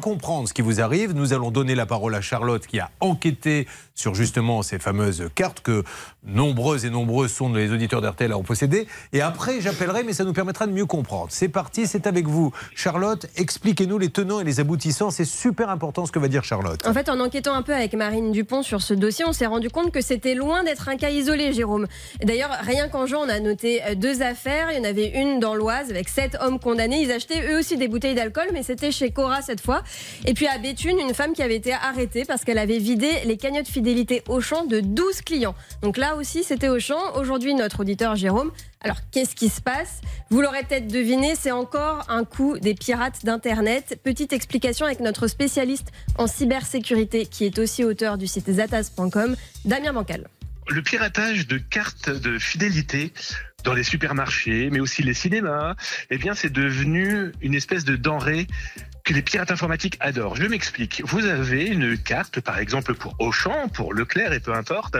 comprendre ce qui vous arrive, nous allons donner la parole à Charlotte qui a enquêté sur justement ces fameuses cartes que nombreuses et nombreux sont les auditeurs d'RTL à en posséder. Et après, j'appellerai, mais ça nous permettra de mieux comprendre. C'est parti, c'est avec vous. Charlotte, expliquez-nous les tenants et les aboutissants. C'est super important ce que va dire Charlotte. En fait, en enquêtant un peu avec Marine Dupont sur ce dossier, on s'est rendu compte que c'était loin d'être un cas isolé, Jérôme. D'ailleurs, rien qu'en juin, on a noté deux affaires. Il y en avait une dans l'Oise avec sept hommes condamnés. Ils achetaient eux aussi des bouteilles d'alcool, mais c'était chez Cora cette fois. Et puis à Béthune, une femme qui avait été arrêtée parce qu'elle avait vidé les cagnottes fidélité Auchan de 12 clients. Donc là aussi, c'était Auchan. Aujourd'hui, notre auditeur Jérôme alors, qu'est-ce qui se passe? Vous l'aurez peut-être deviné, c'est encore un coup des pirates d'Internet. Petite explication avec notre spécialiste en cybersécurité, qui est aussi auteur du site zatas.com, Damien Bancal. Le piratage de cartes de fidélité dans les supermarchés, mais aussi les cinémas, eh bien, c'est devenu une espèce de denrée les pirates informatiques adorent. Je m'explique. Vous avez une carte, par exemple pour Auchan, pour Leclerc et peu importe.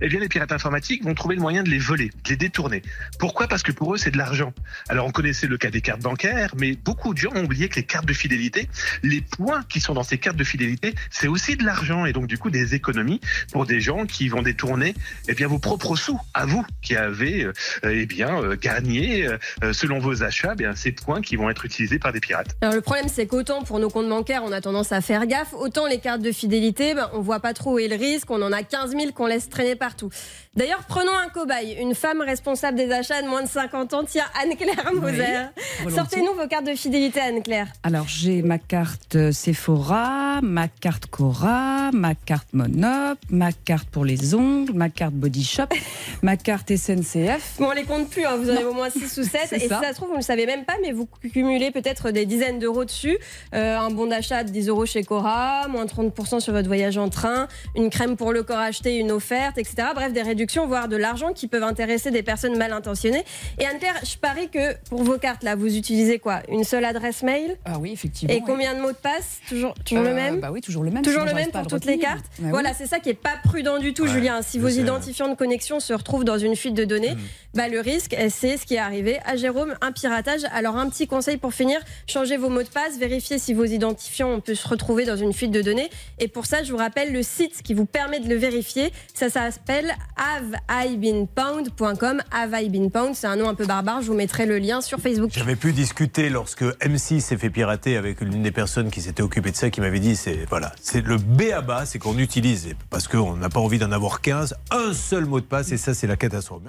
Eh bien, les pirates informatiques vont trouver le moyen de les voler, de les détourner. Pourquoi? Parce que pour eux, c'est de l'argent. Alors, on connaissait le cas des cartes bancaires, mais beaucoup de gens ont oublié que les cartes de fidélité, les points qui sont dans ces cartes de fidélité, c'est aussi de l'argent et donc du coup des économies pour des gens qui vont détourner eh bien vos propres sous à vous qui avez euh, eh bien euh, gagné euh, selon vos achats eh bien ces points qui vont être utilisés par des pirates. Alors le problème c'est qu'autant pour nos comptes bancaires, on a tendance à faire gaffe, autant les cartes de fidélité, ben, on voit pas trop où est le risque, on en a 15 000 qu'on laisse traîner partout. D'ailleurs, prenons un cobaye, une femme responsable des achats de moins de 50 ans. Tiens, Anne-Claire Moser. Sortez-nous vos cartes de fidélité, Anne-Claire. Alors, j'ai ma carte Sephora, ma carte Cora, ma carte Monop, ma carte pour les ongles, ma carte Body Shop, ma carte SNCF. Bon, on les compte plus, hein. vous en avez au moins 6 ou 7. Et si ça se trouve, vous ne le savez même pas, mais vous cumulez peut-être des dizaines d'euros dessus. Euh, un bon d'achat de 10 euros chez Cora, moins 30% sur votre voyage en train, une crème pour le corps acheté, une offerte, etc. Bref, des réductions, voire de l'argent qui peuvent intéresser des personnes mal intentionnées. Et Anne-Claire, je parie que pour vos cartes, là, vous utilisez quoi? Une seule adresse mail? Ah oui, effectivement. Et combien de mots de passe? Toujours, toujours le euh, même? Bah oui, toujours le même. Toujours le même pour toutes les cartes? Bah Voilà, c'est ça qui est pas prudent du tout, Julien. Si vos identifiants de connexion se retrouvent dans une fuite de données, mmh. bah, le risque, c'est ce qui est arrivé à Jérôme, un piratage. Alors, un petit conseil pour finir, changez vos mots de passe, vérifiez si vos identifiants, on peut se retrouver dans une fuite de données. Et pour ça, je vous rappelle le site qui vous permet de le vérifier. Ça s'appelle haveibeenpound.com. Have c'est un nom un peu barbare. Je vous mettrai le lien sur Facebook. J'avais pu discuter lorsque M6 s'est fait pirater avec l'une des personnes qui s'était occupée de ça, qui m'avait dit c'est voilà, c'est le B à bas, c'est qu'on utilise parce qu'on n'a pas envie d'en avoir 15, un seul mot de passe et ça c'est la catastrophe.